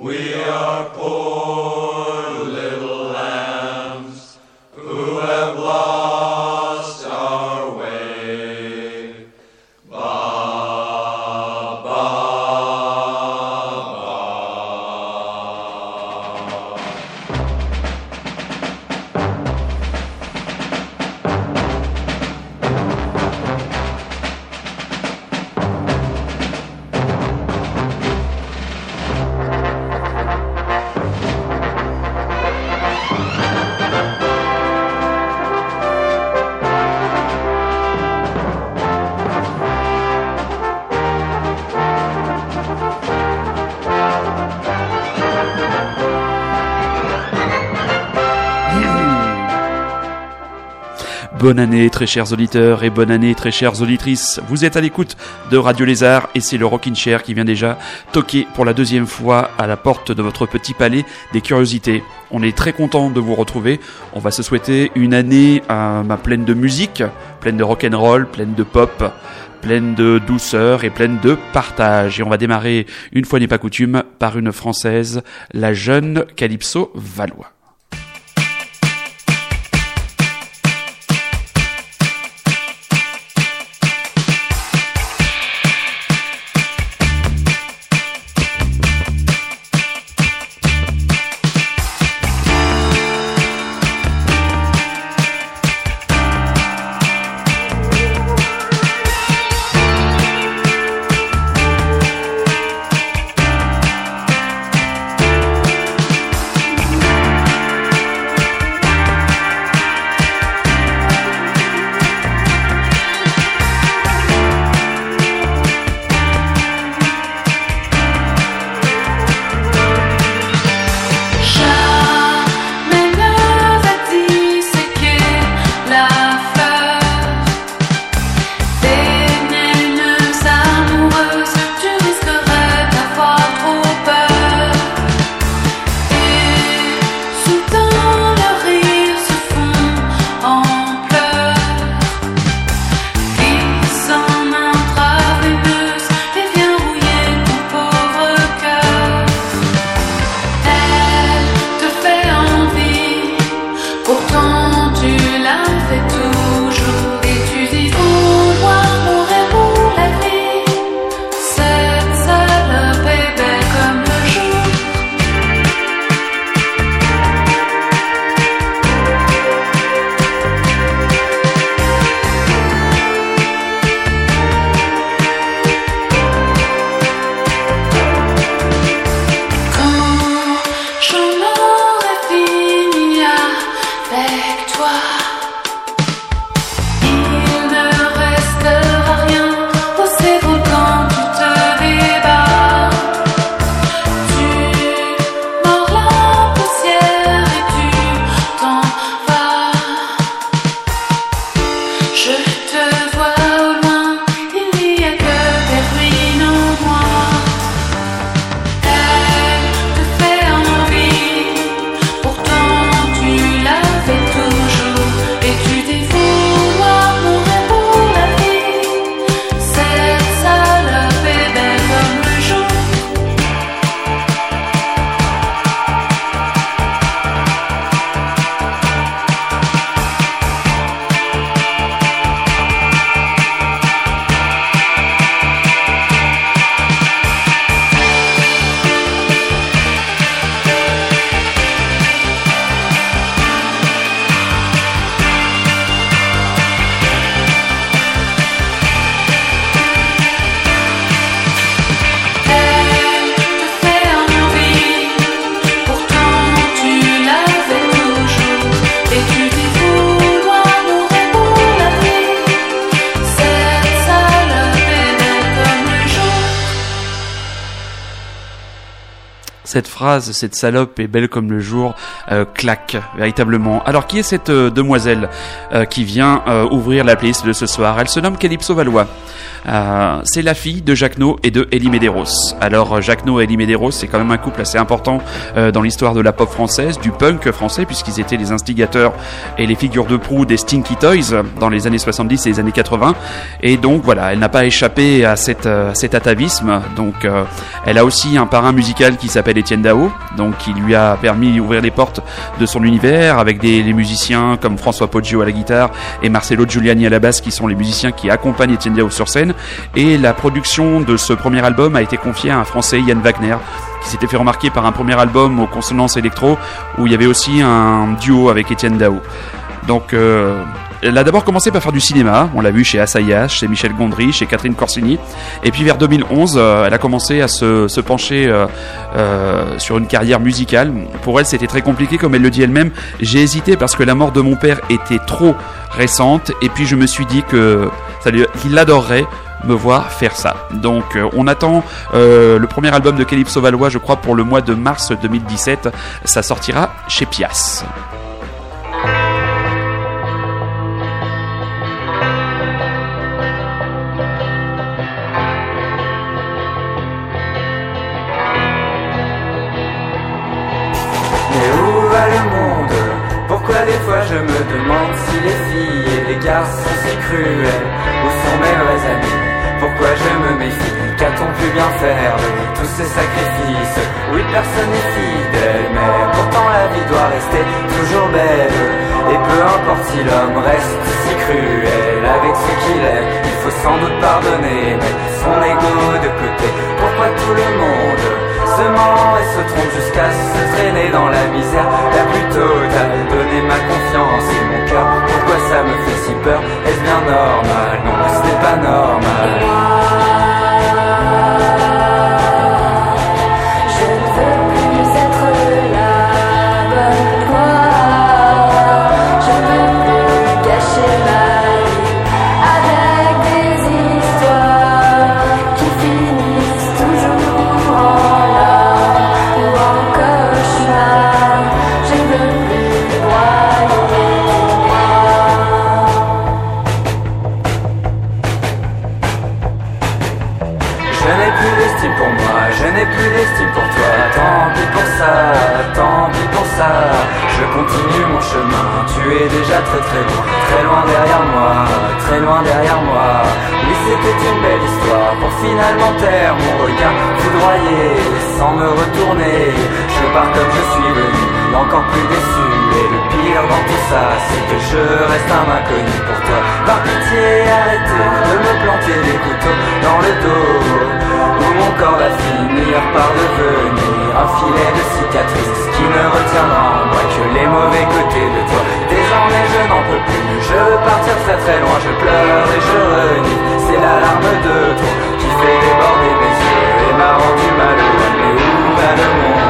We are poor. Bonne année très chers auditeurs et bonne année très chères auditrices. Vous êtes à l'écoute de Radio Lézard et c'est le Rockin' Chair qui vient déjà toquer pour la deuxième fois à la porte de votre petit palais des curiosités. On est très content de vous retrouver. On va se souhaiter une année euh, pleine de musique, pleine de rock'n'roll, pleine de pop, pleine de douceur et pleine de partage. Et on va démarrer, une fois n'est pas coutume, par une française, la jeune Calypso Valois. Cette cette salope est belle comme le jour, euh, claque véritablement. Alors qui est cette euh, demoiselle euh, qui vient ouvrir la playlist de ce soir? Elle se nomme Calypso Valois. c'est la fille de Jacquenot et de Elie Medeiros. Alors Jacquenot et Elie Medeiros, c'est quand même un couple assez important dans l'histoire de la pop française, du punk français, puisqu'ils étaient les instigateurs et les figures de proue des Stinky Toys dans les années 70 et les années 80. Et donc voilà, elle n'a pas échappé à, à cet atavisme. Donc elle a aussi un parrain musical qui s'appelle Étienne Donc qui lui a permis d'ouvrir les portes de son univers avec des les musiciens comme François Poggio à la guitare et Marcelo Giuliani à la basse qui sont les musiciens qui accompagnent Étienne Dao sur scène. Et la production de ce premier album a été confiée à un Français, Yann Wagner, qui s'était fait remarquer par un premier album aux consonances électro où il y avait aussi un duo avec Étienne Dao. Donc euh, elle a d'abord commencé par faire du cinéma, on l'a vu chez Asayas, chez Michel Gondry, chez Catherine Corsini, et puis vers 2011, euh, elle a commencé à se, pencher euh, euh, sur une carrière musicale. Pour elle, c'était très compliqué, comme elle le dit elle-même. J'ai hésité parce que la mort de mon père était trop récente, et puis je me suis dit que qu'il adorerait me voir faire ça. Donc on attend le premier album de Calypso Valois, je crois, pour le mois de mars 2017. Ça sortira chez Pias. Ces sacrifices. Oui, personne n'est fidèle, mais pourtant la vie doit rester toujours belle. Et peu importe si l'homme reste si cruel avec ce qu'il est, il faut sans doute pardonner, son ego de côté. Pourquoi tout le monde se ment et se trompe jusqu'à se traîner dans la misère? La plus totale, donner ma confiance et mon cœur. Pourquoi ça me fait si peur? Est-ce bien normal? Non, ce n'est pas normal très très loin, très loin derrière moi, très loin derrière moi. Oui, c'était une belle histoire pour finalement taire mon regard foudroyé, sans me retourner. Je pars comme je suis venu, encore plus déçu. Et le pire dans tout ça, c'est que je reste un inconnu pour toi. Par pitié, arrêtez de me planter des couteaux dans le dos. Où mon corps va finir par devenir un filet de cicatrices qui ne retiendra en moi que les mauvais côtés de toi désormais je n'en peux plus. Je veux partir très très loin, je pleure et je renie. C'est la larme de trop qui fait déborder mes yeux Et m'a rendu malheureux. Mais où va le monde?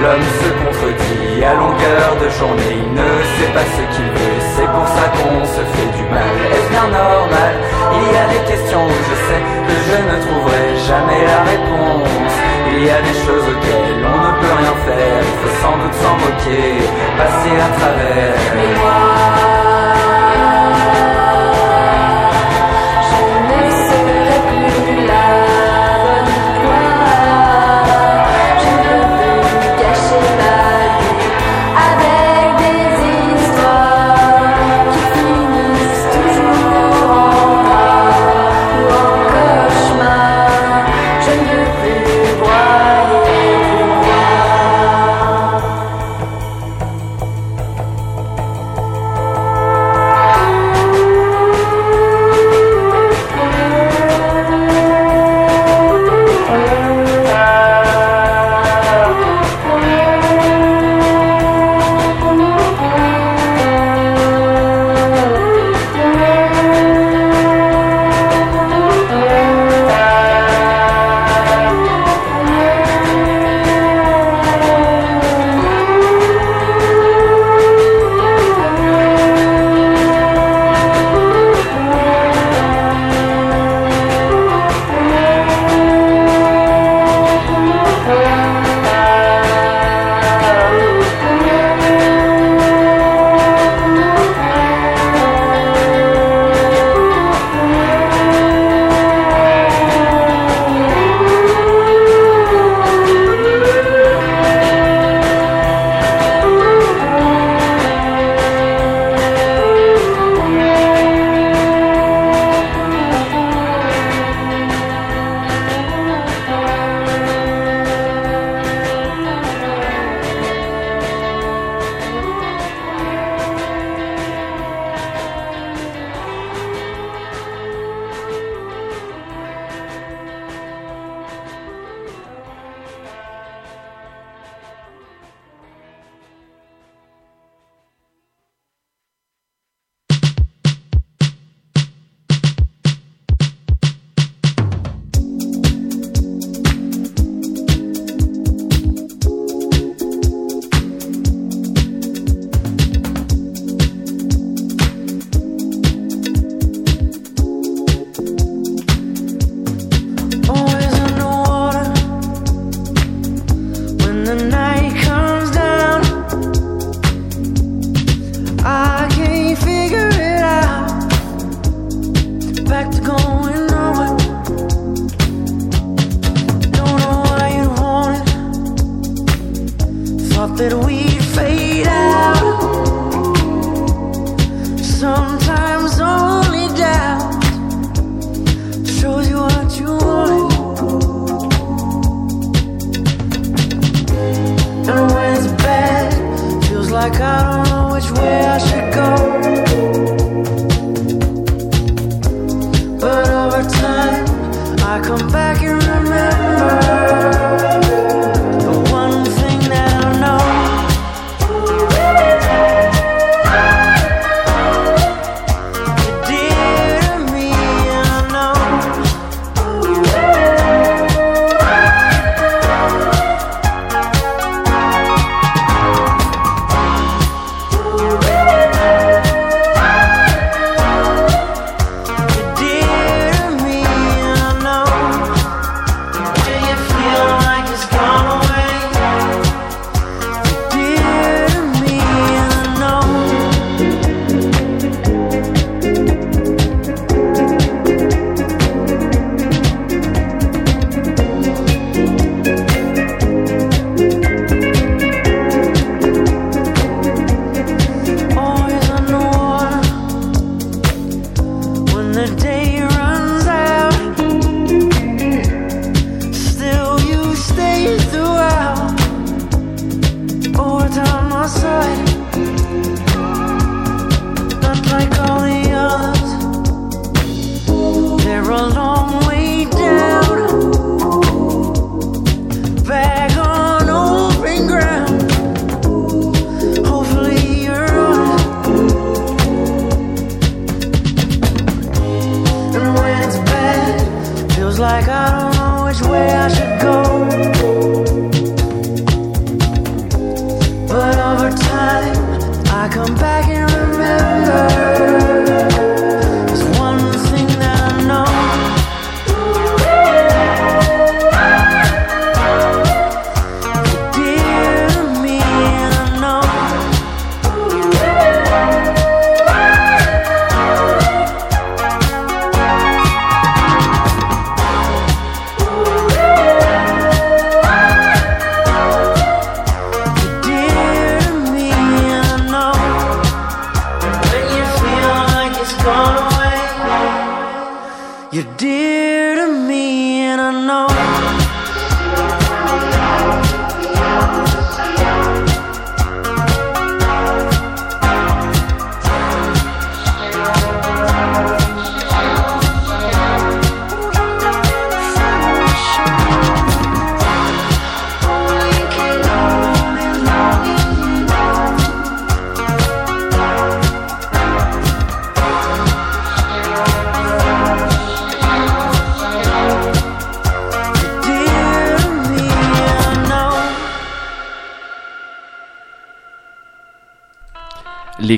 L'homme se contredit à longueur de journée, il ne sait pas ce qu'il veut, c'est pour ça qu'on se fait du mal. Est-ce bien normal? Il y a des questions je sais que je ne trouverai jamais la réponse. Il y a des choses auxquelles on ne peut rien faire, faut sans doute s'en moquer, passer à travers.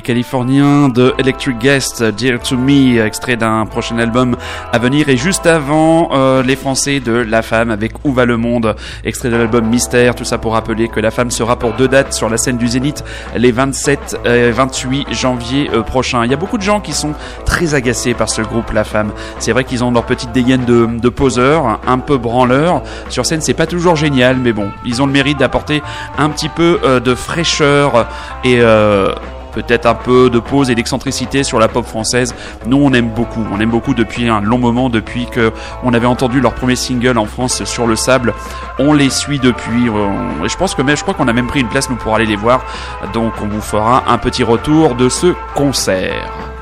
Californien de Electric Guest, Dear to Me, extrait d'un prochain album à venir. Et juste avant, euh, les Français de La Femme avec Où va le monde, extrait de l'album Mystère. Tout ça pour rappeler que La Femme sera pour deux dates sur la scène du Zénith les 27 et 28 janvier euh, prochains. Il y a beaucoup de gens qui sont très agacés par ce groupe La Femme. C'est vrai qu'ils ont leur petite dégaine de, de un peu branleurs. Sur scène, c'est pas toujours génial, mais bon, ils ont le mérite d'apporter un petit peu euh, de fraîcheur et peut-être un peu de pause et d'excentricité sur la pop française. Nous, on aime beaucoup. On aime beaucoup depuis un long moment, depuis que on avait entendu leur premier single en France sur le sable. On les suit depuis. Et je pense que mais je crois qu'on a même pris une place nous pour aller les voir. Donc, on vous fera un petit retour de ce concert.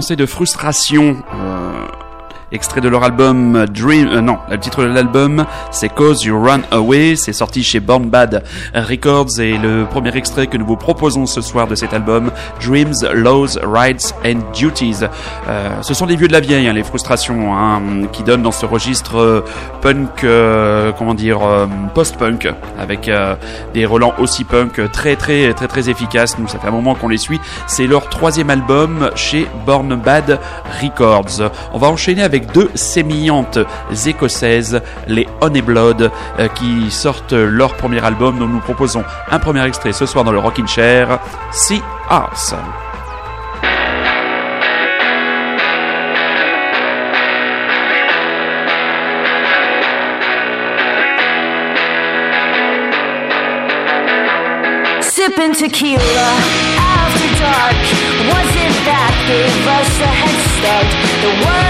de frustration extrait de leur album Dream. Euh, non, le titre de l'album c'est Cause You Run Away. C'est sorti chez Born Bad Records et le premier extrait que nous vous proposons ce soir de cet album, Dreams, Laws, Rights and Duties. Euh, ce sont des vieux de la vieille, hein, les frustrations hein, qui donnent dans ce registre euh, punk, comment dire, post-punk, avec des relents aussi punk très très très très efficaces. Nous, ça fait un moment qu'on les suit. C'est leur troisième album chez Born Bad Records. On va enchaîner avec deux sémillantes écossaises, les Honey Blood, euh, qui sortent leur premier album dont nous proposons un premier extrait ce soir dans le Rockin' Chair, Sea Hearts. sipping tequila after dark. Was it that gave us a head start? The world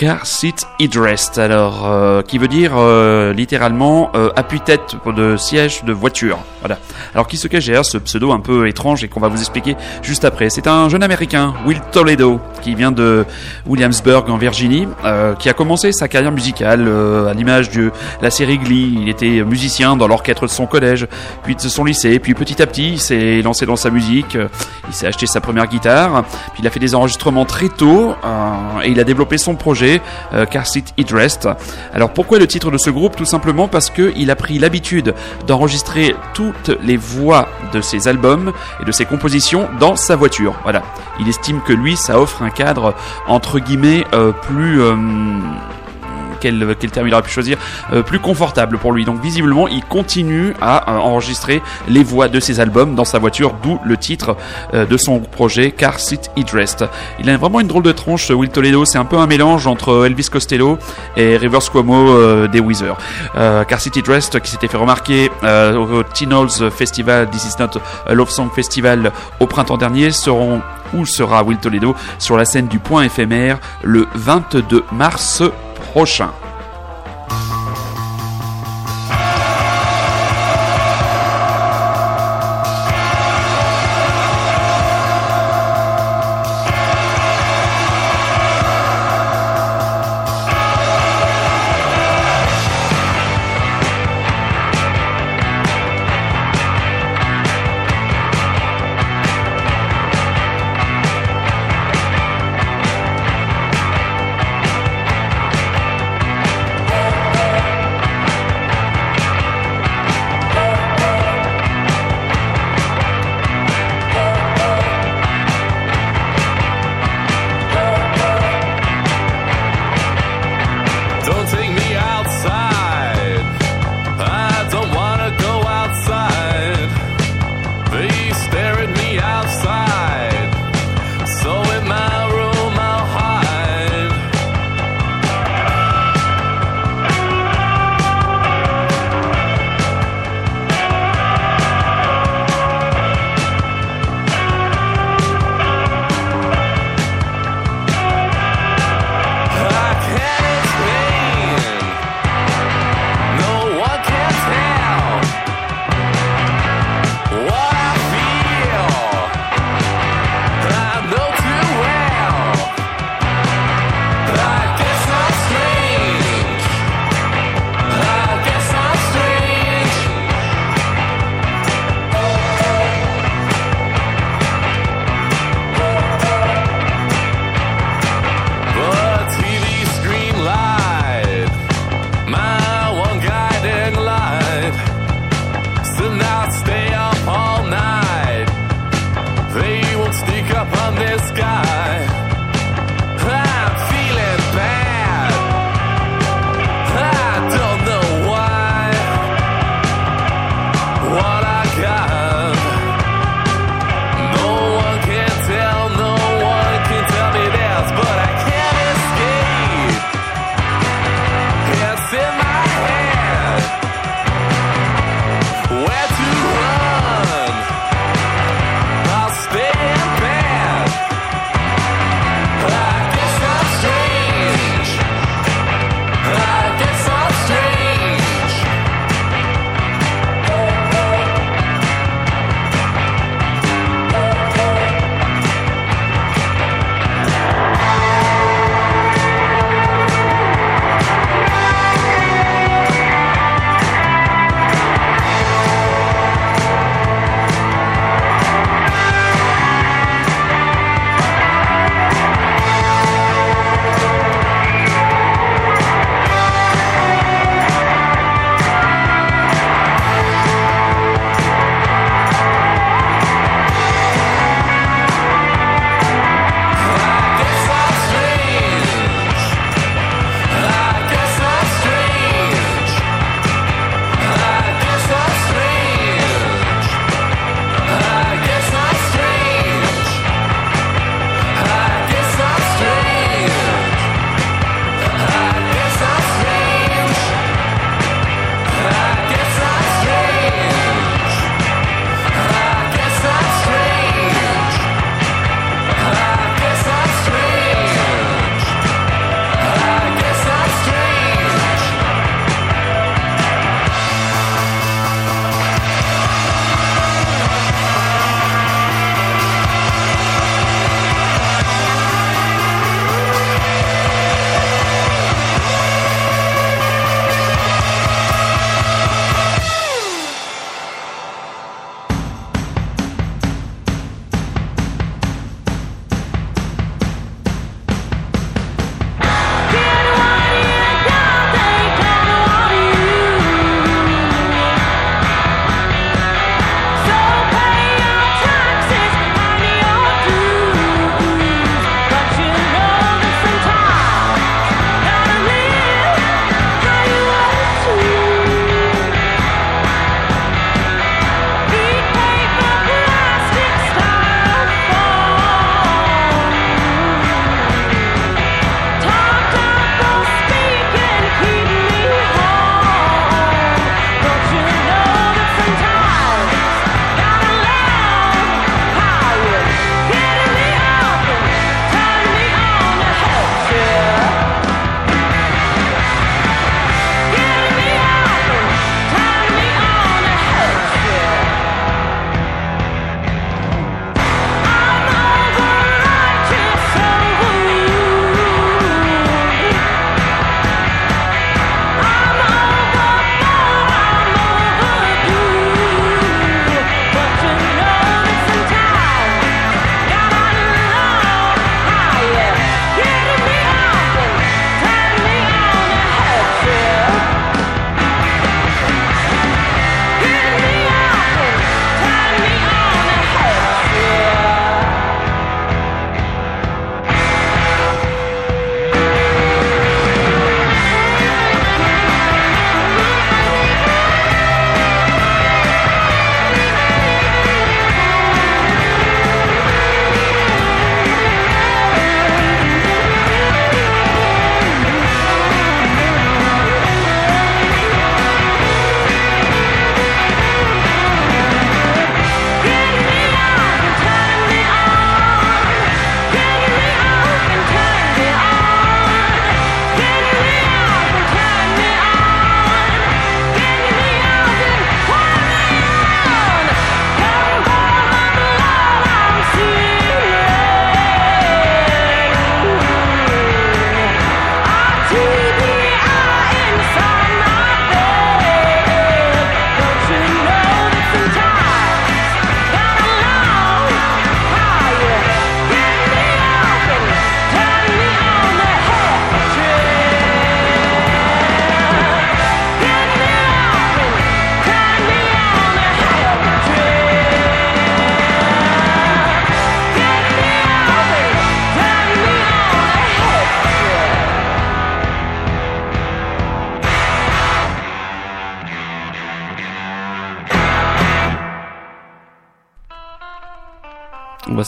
car sit rest alors euh, qui veut dire euh, littéralement euh, appui-tête de siège de voiture. Voilà. Alors qui se cache derrière ce pseudo un peu étrange et qu'on va vous expliquer juste après. C'est un jeune américain, Will Toledo, qui vient de Williamsburg en Virginie, qui a commencé sa carrière musicale à l'image de la série Glee. Il était musicien dans l'orchestre de son collège, puis de son lycée, puis petit à petit il s'est lancé dans sa musique. Il s'est acheté sa première guitare, puis il a fait des enregistrements très tôt et il a développé son projet euh, Car Seat It Rest. Alors pourquoi le titre de ce groupe Tout simplement parce qu'il a pris l'habitude d'enregistrer toutes les voix de ses albums et de ses compositions dans sa voiture. Voilà. Il estime que lui, ça offre un cadre entre guillemets euh, plus euh, quel, terme il aurait pu choisir, euh, plus confortable pour lui. Donc visiblement, il continue à euh, enregistrer les voix de ses albums dans sa voiture, d'où le titre euh, de son projet Car Seat Dressed. Il a vraiment une drôle de tronche, Will Toledo. C'est un peu un mélange entre Elvis Costello et Rivers Cuomo des Weezer. Car Seat Dressed, qui s'était fait remarquer au Teen Halls Festival, This Is Not Love Song Festival au printemps dernier, seront où sera Will Toledo sur la scène du point éphémère le 22 mars prochain.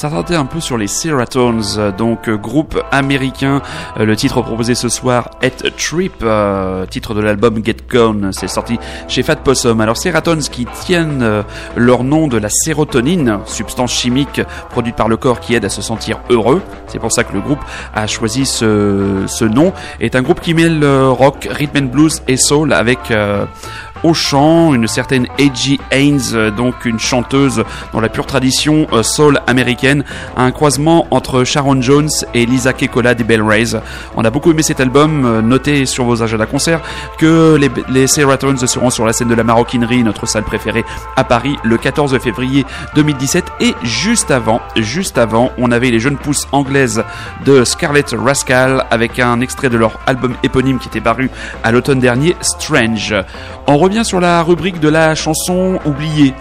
S'attarder un peu sur les Seratones, donc groupe américain. Le titre proposé ce soir est Trip, titre de l'album Get Gone. C'est sorti chez Fat Possum. Alors Seratones qui tiennent leur nom de la sérotonine, substance chimique produite par le corps qui aide à se sentir heureux. C'est pour ça que le groupe a choisi ce, ce nom. Est un groupe qui mêle rock, rhythm and blues et soul avec au chant, une certaine A.G. Haynes, euh, donc une chanteuse dans la pure tradition euh, soul américaine, un croisement entre Sharon Jones et Lisa Kekola des Bell Rays. On a beaucoup aimé cet album, euh, notez sur vos agendas concert que les, les Seratones seront sur la scène de la maroquinerie, notre salle préférée à Paris, le 14 février 2017 et juste avant, juste avant, on avait les jeunes pousses anglaises de Scarlett Rascal avec un extrait de leur album éponyme qui était paru à l'automne dernier, Strange. Revient sur la rubrique de la chanson oubliée.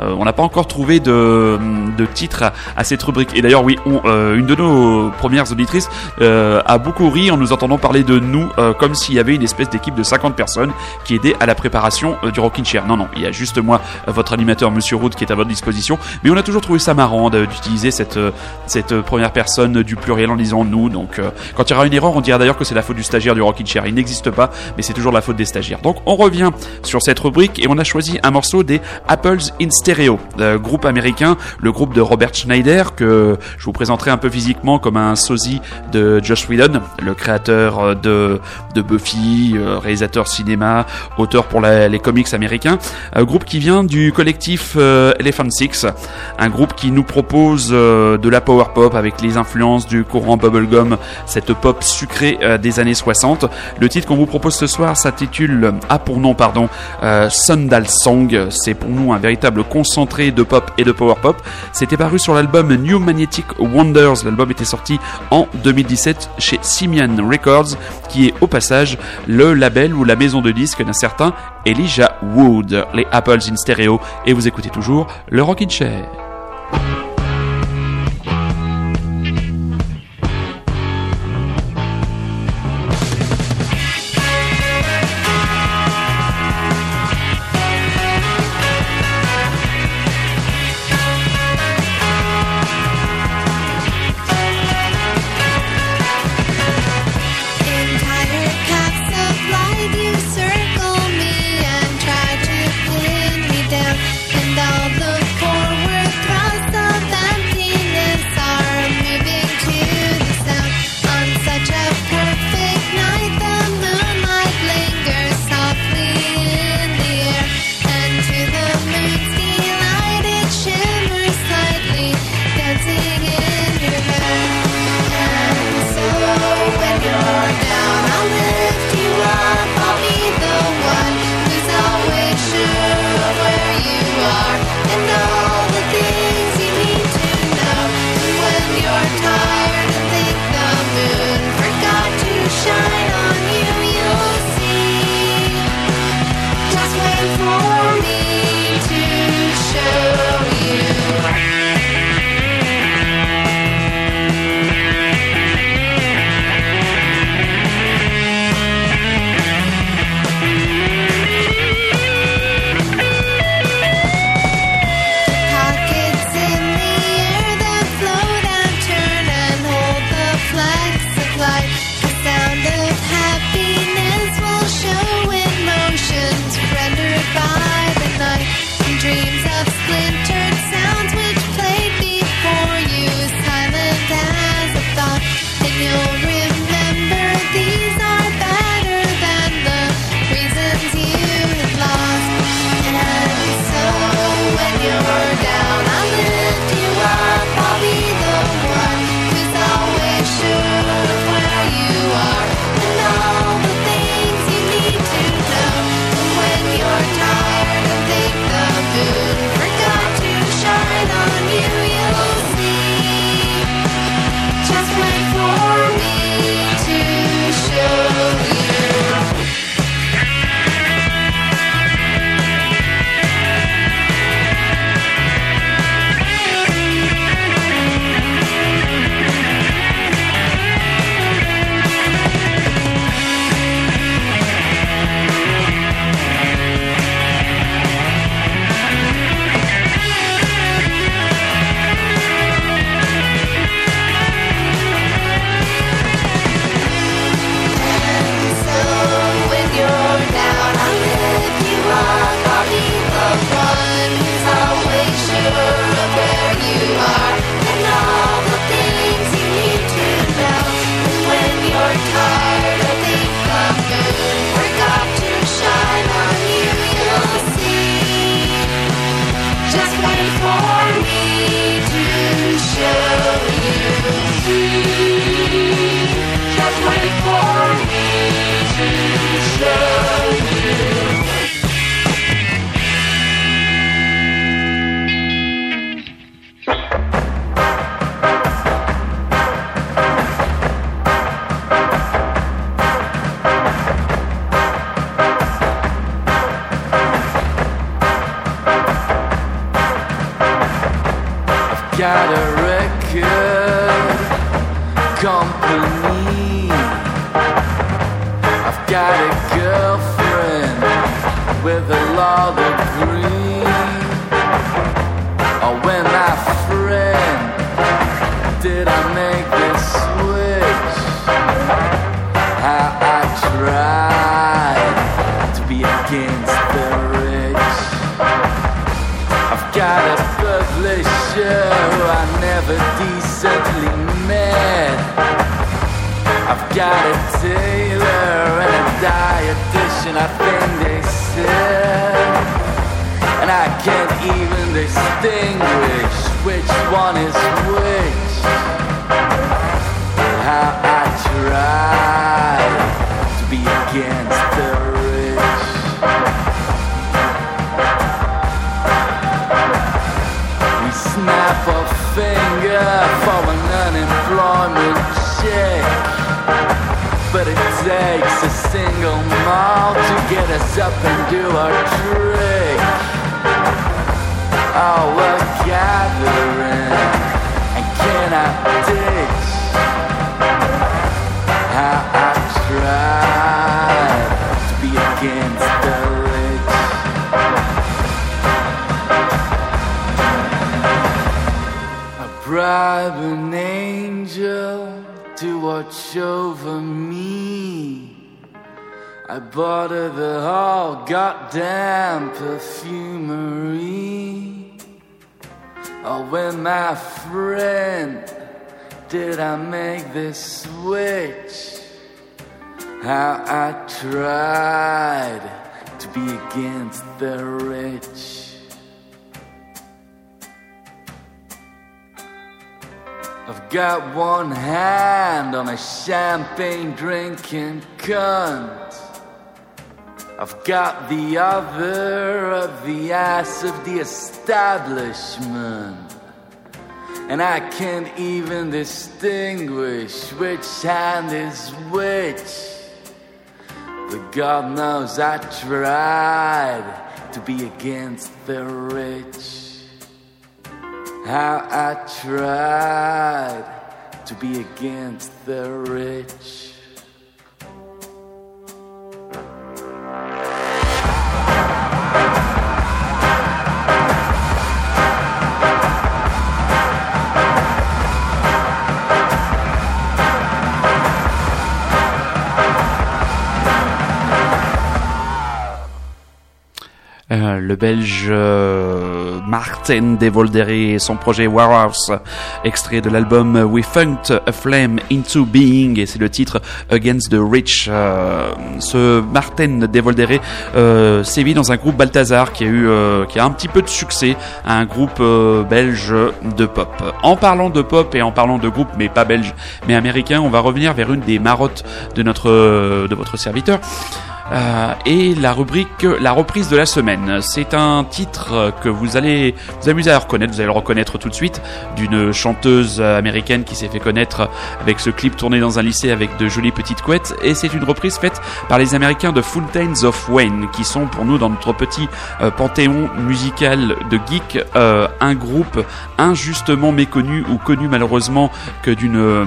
Euh, on n'a pas encore trouvé de, de titre à, cette rubrique. Et d'ailleurs, oui, euh, une de nos premières auditrices euh, a beaucoup ri en nous entendant parler de nous comme s'il y avait une espèce d'équipe de 50 personnes qui aidait à la préparation du Rockin' Chair. Non, non, il y a juste moi, votre animateur, Monsieur Rood, qui est à votre disposition. Mais on a toujours trouvé ça marrant d'utiliser cette, cette première personne du pluriel en disant nous. Donc, quand il y aura une erreur, on dira d'ailleurs que c'est la faute du stagiaire du Rockin' Chair. Il n'existe pas, mais c'est toujours la faute des stagiaires. Donc, on revient sur cette rubrique et on a choisi un morceau des Apples Instead Stereo, groupe américain, le groupe de Robert Schneider, que je vous présenterai un peu physiquement comme un sosie de Josh Whedon, le créateur de, de Buffy, euh, réalisateur cinéma, auteur pour les comics américains. Un groupe qui vient du collectif euh, Elephant Six, un groupe qui nous propose euh, de la power pop avec les influences du courant bubblegum, cette pop sucrée des années 60. Le titre qu'on vous propose ce soir s'intitule, a pour nom, pardon, Sundal Song. C'est pour nous un véritable concentré de pop et de power pop. C'était paru sur l'album New Magnetic Wonders. L'album était sorti en 2017 chez Simian Records, qui est au passage le label ou la maison de disques d'un certain Elijah Wood, les Apples in Stereo. Et vous écoutez toujours le Rockin' Chair. Got a record company. I've got a girlfriend with a lot of green. Oh, got a tailor and a dietitian, I think they said. And I can't even distinguish which one is takes a single mile to get us up and do our trick. Oh, we're gathering and cannot ditch. Bought her the whole goddamn perfumery. Oh, when my friend did I make this switch? How I tried to be against the rich. I've got one hand on a champagne drinking cunt. I've got the other of the ass of the establishment. And I can't even distinguish which hand is which. But God knows I tried to be against the rich. How I tried to be against the rich. Euh, le belge euh, Martin Devoldere et son projet Warhouse, extrait de l'album We Funked a Flame into Being, et c'est le titre Against the Rich. Euh, ce Martin Devoldere euh, sévit dans un groupe Balthazar qui a eu, euh, qui a un petit peu de succès, un groupe belge de pop. En parlant de pop et en parlant de groupe, mais pas belge, mais américain, on va revenir vers une des marottes de notre, de votre serviteur. Euh, et la rubrique La reprise de la semaine. C'est un titre que vous allez vous amuser à reconnaître, vous allez le reconnaître tout de suite, d'une chanteuse américaine qui s'est fait connaître avec ce clip tourné dans un lycée avec de jolies petites couettes. Et c'est une reprise faite par les Américains de Fountains of Wayne, qui sont pour nous dans notre petit euh, panthéon musical de geek, euh, un groupe injustement méconnu ou connu malheureusement que d'une euh,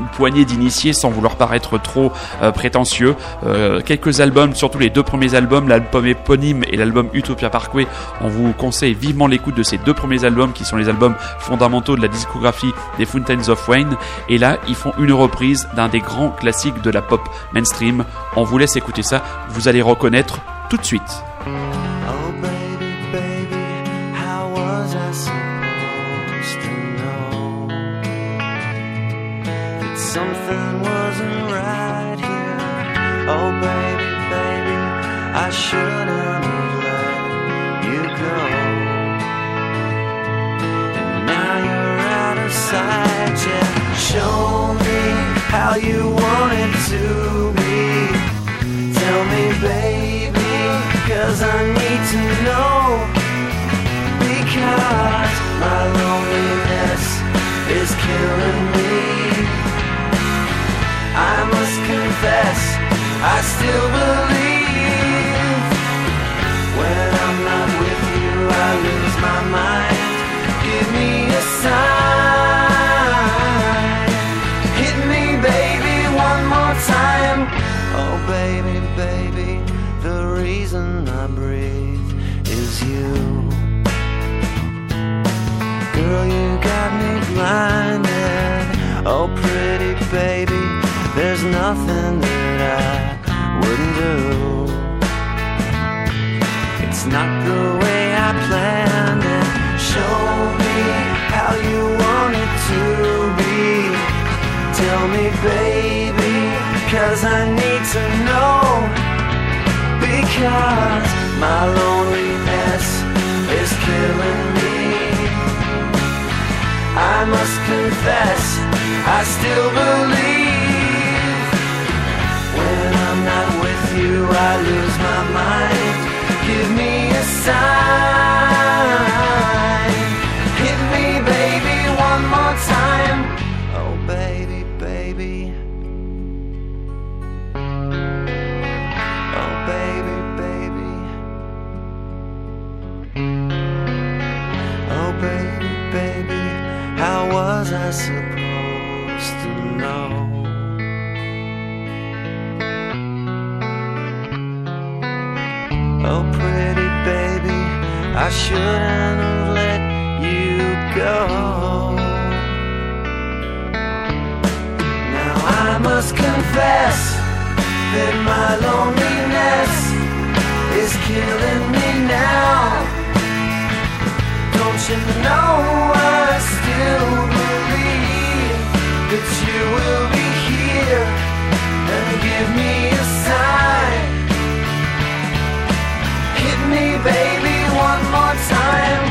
une poignée d'initiés sans vouloir paraître trop euh, prétentieux. Euh, quelques albums, surtout les deux premiers albums, l'album éponyme et l'album Utopia Parkway. On vous conseille vivement l'écoute de ces deux premiers albums qui sont les albums fondamentaux de la discographie des Fountains of Wayne. Et là, ils font une reprise d'un des grands classiques de la pop mainstream. On vous laisse écouter ça, vous allez reconnaître tout de suite. Show me how you want it to be. Tell me, baby, cause I need to know. Because my loneliness is killing me. I must confess, I still believe. When I'm not with you, I lose my mind. Nothing that I wouldn't do. It's not the way I planned it. Show me how you want it to be. Tell me, baby, cause I need to know. Because my loneliness is killing me. I must confess, I still believe. You, I lose my mind. Give me a sign. Shouldn't have let you go. Now I must confess that my loneliness is killing me now. Don't you know I still believe that you will be here and give me a sign? Hit me, baby, time.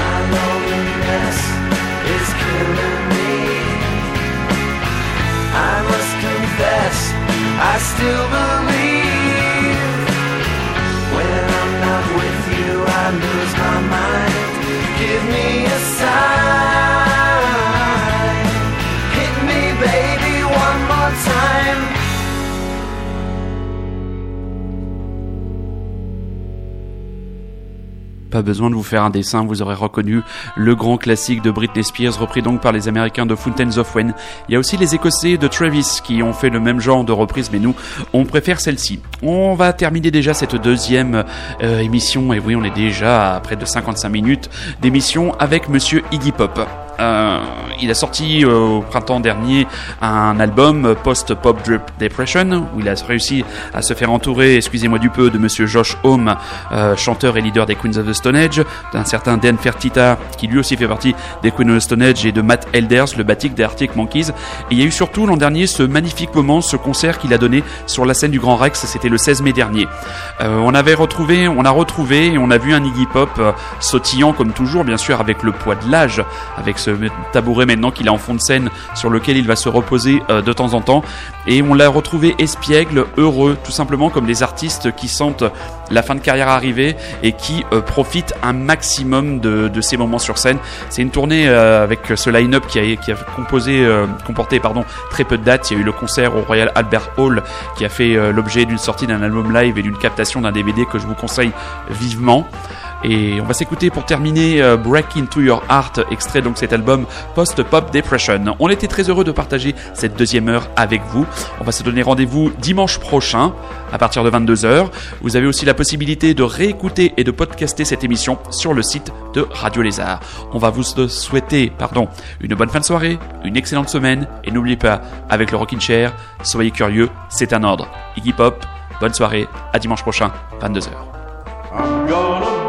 My loneliness is killing me. I must confess, I still believe. When I'm not with you, I lose my mind. Give me a sign. Pas besoin de vous faire un dessin, vous aurez reconnu le grand classique de Britney Spears, repris donc par les Américains de Fountains of Wayne. Il y a aussi les Écossais de Travis qui ont fait le même genre de reprise, mais nous, on préfère celle-ci. On va terminer déjà cette deuxième euh, émission, et oui, on est déjà à près de 55 minutes d'émission avec Monsieur Iggy Pop. Euh, il a sorti euh, au printemps dernier un album post-pop drip depression où il a réussi à se faire entourer, excusez-moi du peu, de Monsieur Josh Homme, euh, chanteur et leader des Queens of the Stone Age, d'un certain Dan Fertita qui lui aussi fait partie des Queens of the Stone Age et de Matt Elders, le batik des Arctic Monkeys. Et il y a eu surtout l'an dernier ce magnifique moment, ce concert qu'il a donné sur la scène du Grand Rex, c'était le 16 mai dernier. Euh, on avait retrouvé, on a retrouvé et on a vu un Iggy Pop euh, sautillant comme toujours, bien sûr avec le poids de l'âge, avec ce tabouret maintenant qu'il a en fond de scène sur lequel il va se reposer euh, de temps en temps. Et on l'a retrouvé espiègle, heureux, tout simplement comme les artistes qui sentent la fin de carrière arriver et qui euh, profitent un maximum de, de ces moments sur scène. C'est une tournée euh, avec ce line-up qui a, qui a composé, comporté pardon, très peu de dates. Il y a eu le concert au Royal Albert Hall qui a fait l'objet d'une sortie d'un album live et d'une captation d'un DVD que je vous conseille vivement. Et on va s'écouter pour terminer euh, Break Into Your Heart, extrait donc cet album Post-Pop Depression. On était très heureux de partager cette deuxième heure avec vous. On va se donner rendez-vous dimanche prochain à partir de 22h. Vous avez aussi la possibilité de réécouter et de podcaster cette émission sur le site de Radio Lézard. On va vous souhaiter pardon, une bonne fin de soirée, une excellente semaine et n'oubliez pas, avec le Rockin' Chair, soyez curieux, c'est un ordre. Iggy Pop, bonne soirée, à dimanche prochain, 22h.